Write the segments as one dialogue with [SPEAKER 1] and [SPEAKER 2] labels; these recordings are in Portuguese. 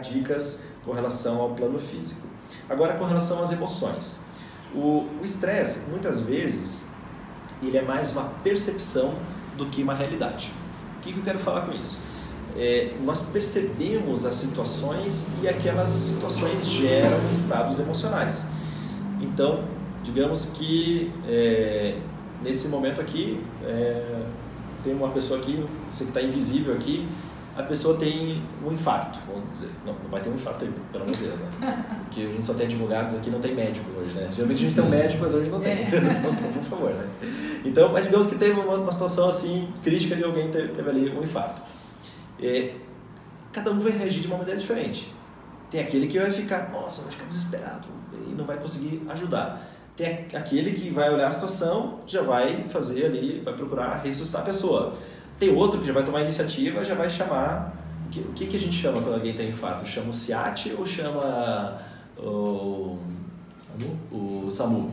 [SPEAKER 1] dicas com relação ao plano físico. Agora, com relação às emoções. O estresse, muitas vezes, ele é mais uma percepção do que uma realidade. O que, que eu quero falar com isso? É, nós percebemos as situações e aquelas situações geram estados emocionais. Então, digamos que é, nesse momento aqui, é, tem uma pessoa aqui, você que está invisível aqui, a pessoa tem um infarto, vamos dizer. Não, não vai ter um infarto aí, pelo amor de Deus, né? Porque a gente só tem advogados aqui, não tem médico hoje, né? Geralmente a gente tem um médico, mas hoje não tem. É. Então, então, por favor, né? Então, mas digamos que teve uma, uma situação assim, crítica de alguém teve, teve ali um infarto. É, cada um vai reagir de uma maneira diferente. Tem aquele que vai ficar, nossa, vai ficar desesperado e não vai conseguir ajudar. Tem aquele que vai olhar a situação, já vai fazer ali, vai procurar ressuscitar a pessoa tem outro que já vai tomar iniciativa, já vai chamar. O que, que a gente chama quando alguém tem infarto? Chama o SIAT ou chama o, o SAMU?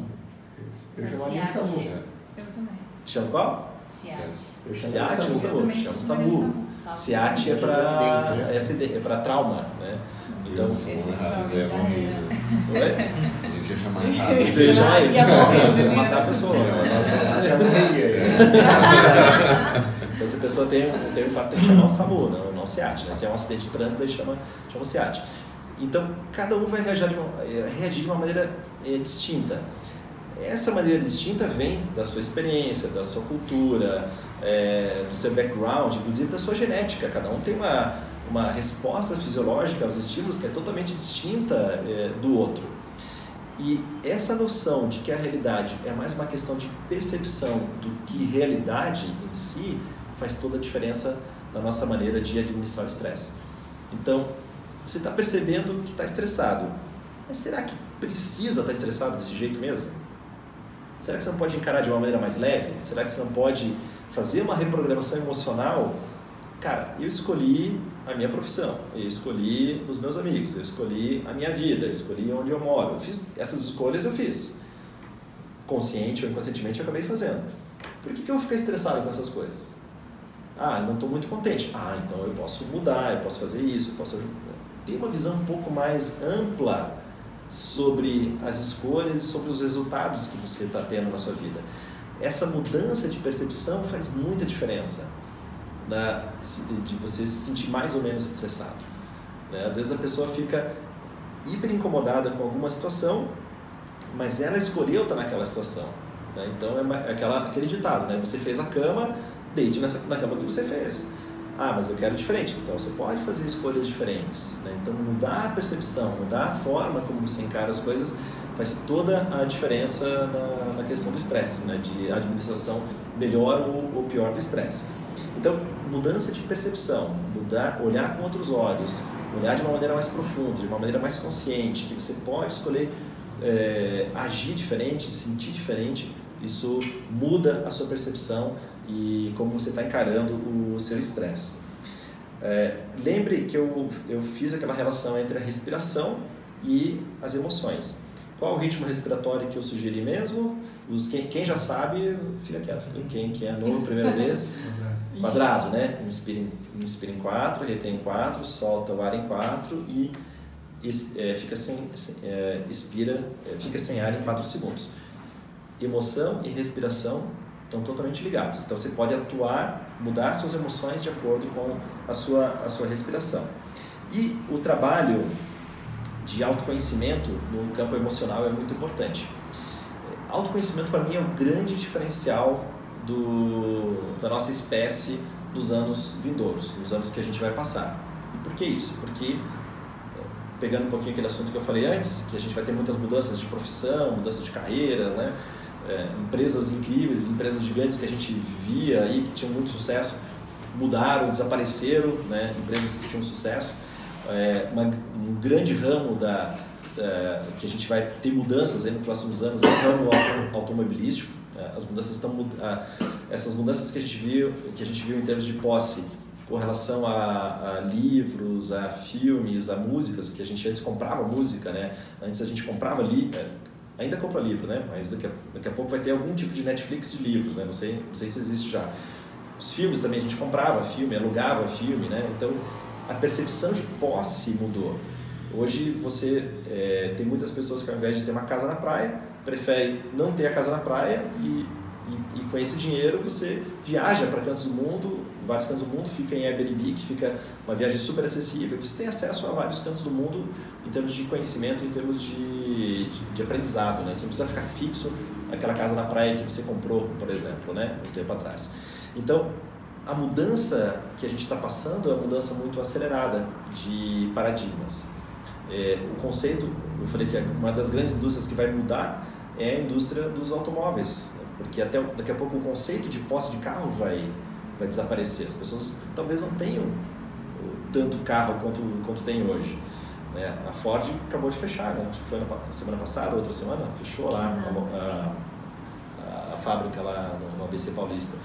[SPEAKER 2] Eu chamaria SAMU.
[SPEAKER 3] Eu também.
[SPEAKER 1] Chama qual?
[SPEAKER 3] SIAT.
[SPEAKER 1] SIAT ou SAMU? Chama SAMU. SIAT é para é, é para trauma, né?
[SPEAKER 3] Então, Esse já era. Oi?
[SPEAKER 4] A gente ia chamar errado.
[SPEAKER 1] Você ia chamar ele. Matar a pessoa.
[SPEAKER 2] Até morreria.
[SPEAKER 1] Se a pessoa tem, tem infarto, tem que chamar o SAMU, não, não o. Né? Se é um acidente de trânsito, daí chama, chama o SEAT. Então, cada um vai reagir de uma, eh, reagir de uma maneira é, distinta. Essa maneira distinta vem da sua experiência, da sua cultura, é, do seu background, inclusive da sua genética. Cada um tem uma, uma resposta fisiológica aos estímulos que é totalmente distinta é, do outro. E essa noção de que a realidade é mais uma questão de percepção do que realidade em si faz toda a diferença na nossa maneira de administrar o estresse. Então, você está percebendo que está estressado, mas será que precisa estar tá estressado desse jeito mesmo? Será que você não pode encarar de uma maneira mais leve? Será que você não pode fazer uma reprogramação emocional? Cara, eu escolhi a minha profissão, eu escolhi os meus amigos, eu escolhi a minha vida, eu escolhi onde eu moro. Eu fiz essas escolhas eu fiz. Consciente ou inconscientemente eu acabei fazendo. Por que, que eu vou ficar estressado com essas coisas? Ah, não estou muito contente. Ah, então eu posso mudar, eu posso fazer isso, eu posso ter uma visão um pouco mais ampla sobre as escolhas e sobre os resultados que você está tendo na sua vida. Essa mudança de percepção faz muita diferença na, de você se sentir mais ou menos estressado. Né? Às vezes a pessoa fica hiper incomodada com alguma situação, mas ela escolheu estar naquela situação. Né? Então é aquela, aquele ditado, né? você fez a cama, deite nessa, na cama que você fez. Ah, mas eu quero diferente. Então você pode fazer escolhas diferentes. Né? Então mudar a percepção, mudar a forma como você encara as coisas faz toda a diferença na, na questão do estresse, né? de administração melhor ou, ou pior do estresse. Então, mudança de percepção, mudar, olhar com outros olhos, olhar de uma maneira mais profunda, de uma maneira mais consciente, que você pode escolher é, agir diferente, sentir diferente, isso muda a sua percepção e como você está encarando o seu estresse. É, lembre que eu, eu fiz aquela relação entre a respiração e as emoções. Qual o ritmo respiratório que eu sugeri mesmo? Os, quem, quem já sabe, fica quieto. Quem, quem é novo, primeira vez, quadrado, né? Inspira, inspira em quatro, retém em quatro, solta o ar em quatro e é, fica sem, é, expira, é, fica sem ar em quatro segundos. Emoção e respiração estão totalmente ligados. Então você pode atuar, mudar suas emoções de acordo com a sua, a sua respiração. E o trabalho de autoconhecimento no campo emocional é muito importante. Autoconhecimento para mim é o um grande diferencial do, da nossa espécie nos anos vindouros, nos anos que a gente vai passar. E por que isso? Porque pegando um pouquinho aquele assunto que eu falei antes, que a gente vai ter muitas mudanças de profissão, mudança de carreiras, né? É, empresas incríveis, empresas gigantes que a gente via aí, que tinham muito sucesso, mudaram, desapareceram, né? empresas que tinham sucesso. É, uma, um grande ramo da, da, que a gente vai ter mudanças aí nos próximos anos é o ramo automobilístico. É, as mudanças estão essas mudanças que a gente viu que a gente viu em termos de posse com relação a, a, livros, a filmes, a músicas, que a gente antes comprava música, né? Antes a gente comprava li, é, ainda compra livro, né? Mas daqui a, daqui a pouco vai ter algum tipo de Netflix de livros, né? Não sei, não sei se existe já. Os filmes também, a gente comprava filme, alugava filme, né? Então, a percepção de posse mudou. Hoje você é, tem muitas pessoas que ao invés de ter uma casa na praia, preferem não ter a casa na praia e, e, e com esse dinheiro você viaja para cantos do mundo, vários cantos do mundo, fica em Airbnb, que fica uma viagem super acessível, você tem acesso a vários cantos do mundo em termos de conhecimento, em termos de, de, de aprendizado, né? Você não precisa ficar fixo naquela casa na praia que você comprou, por exemplo, né? Um tempo atrás. Então, a mudança que a gente está passando é uma mudança muito acelerada de paradigmas. É, o conceito, eu falei que é uma das grandes indústrias que vai mudar é a indústria dos automóveis, né? porque até daqui a pouco o conceito de posse de carro vai vai desaparecer. As pessoas talvez não tenham tanto carro quanto quanto tem hoje. Né? A Ford acabou de fechar, né? acho que foi na semana passada, outra semana, fechou lá ah, a, a, a, fábrica lá no, no ABC Paulista.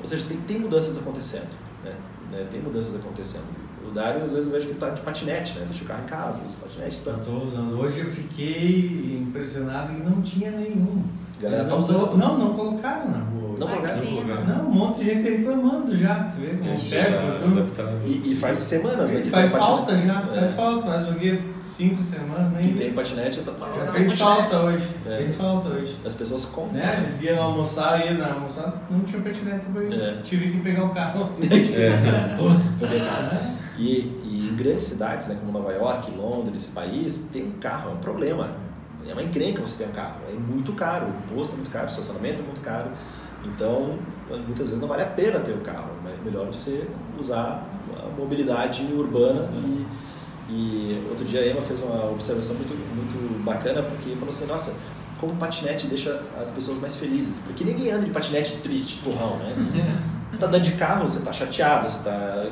[SPEAKER 1] Ou seja, tem, tem mudanças acontecendo, né? né? Tem mudanças acontecendo. O Dário, às vezes, eu vejo que ele está de patinete, né? Deixa o carro em casa, usa patinete.
[SPEAKER 4] Então... Eu estou usando. Hoje eu fiquei impressionado que não tinha nenhum.
[SPEAKER 1] A galera tá usando.
[SPEAKER 4] Não, não colocaram na rua.
[SPEAKER 1] Não colocaram?
[SPEAKER 4] Não, um monte de gente reclamando já, você vê?
[SPEAKER 1] É, e, e faz semanas, né?
[SPEAKER 4] Que faz falta já, é. faz falta, faz o quê? Cinco semanas, nem
[SPEAKER 1] Que tem patinete, tá...
[SPEAKER 4] Já fez falta hoje, é. fez falta hoje.
[SPEAKER 1] As pessoas compram.
[SPEAKER 4] Né? Ia almoçar, ia na almoçar, não tinha patinete pra ir. É. Tive que pegar o carro.
[SPEAKER 1] É. Puta, peguei o carro. E, e em grandes cidades, né, como Nova York, Londres, esse país, tem um carro, é um problema é uma encrenca você ter um carro. É muito caro, o imposto é muito caro, o estacionamento é muito caro. Então, muitas vezes não vale a pena ter o um carro, é melhor você usar a mobilidade urbana. E, e outro dia a Emma fez uma observação muito, muito bacana, porque falou assim: nossa, como o patinete deixa as pessoas mais felizes. Porque ninguém anda de patinete triste, turrão, né? Tá andando de carro, você tá chateado, você tá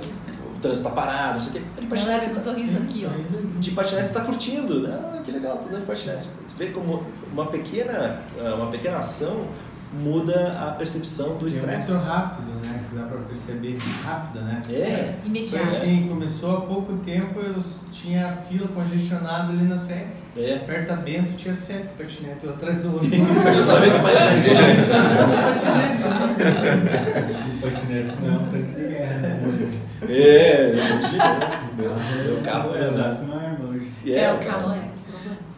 [SPEAKER 1] o trânsito tá parado, não sei o quê. De
[SPEAKER 3] patinete, você tá... sorriso aqui,
[SPEAKER 1] ó. De patinete você tá curtindo, né? Ah, que legal, tô andando de patinete. Tu vê como uma pequena, uma pequena ação muda a percepção do estresse.
[SPEAKER 4] É muito rápido, né? Dá para perceber rápido, né?
[SPEAKER 1] É. é
[SPEAKER 3] imediato.
[SPEAKER 4] Foi assim, começou há pouco tempo, eu tinha fila congestionada ali na sete.
[SPEAKER 1] É.
[SPEAKER 4] Perto da Bento tinha sete patinetes, um atrás do outro.
[SPEAKER 1] eu sabia que patinete.
[SPEAKER 4] patinete não, tá de guerra.
[SPEAKER 1] É, imagina. Meu carro é.
[SPEAKER 4] Uma arma hoje.
[SPEAKER 3] É, o carro é.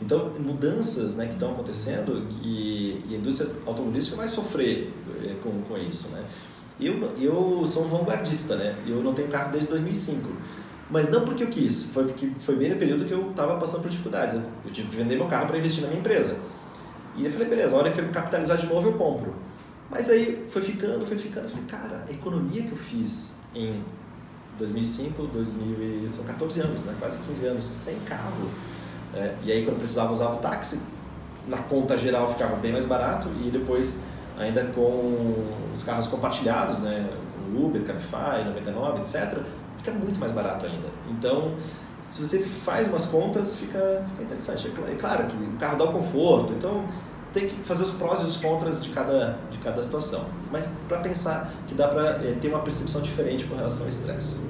[SPEAKER 1] Então, mudanças né, que estão acontecendo e, e a indústria automobilística vai sofrer é, com, com isso. Né? Eu, eu sou um vanguardista, né? eu não tenho carro desde 2005. Mas não porque eu quis, foi porque foi bem no período que eu estava passando por dificuldades. Eu, eu tive que vender meu carro para investir na minha empresa. E eu falei, beleza, a hora que eu capitalizar de novo eu compro. Mas aí foi ficando, foi ficando. Eu falei, cara, a economia que eu fiz em 2005, 2000, são 14 anos, né? quase 15 anos, sem carro é, e aí, quando precisava, usava o táxi. Na conta geral ficava bem mais barato e depois, ainda com os carros compartilhados, né, Uber, Cabify, 99, etc., fica muito mais barato ainda. Então, se você faz umas contas, fica, fica interessante. É claro que o carro dá o conforto, então tem que fazer os prós e os contras de cada, de cada situação. Mas para pensar que dá para é, ter uma percepção diferente com relação ao estresse.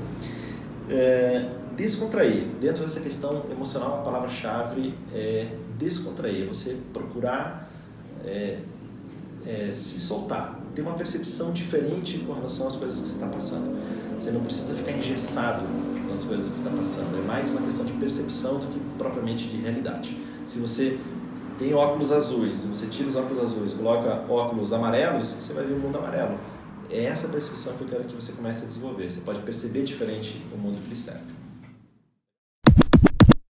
[SPEAKER 1] É, descontrair. Dentro dessa questão emocional, a palavra-chave é descontrair. Você procurar é, é, se soltar, ter uma percepção diferente com relação às coisas que você está passando. Você não precisa ficar engessado nas coisas que você está passando. É mais uma questão de percepção do que propriamente de realidade. Se você tem óculos azuis, você tira os óculos azuis, coloca óculos amarelos, você vai ver o mundo amarelo. É essa percepção que eu quero que você comece a desenvolver. Você pode perceber diferente o mundo que lhe serve.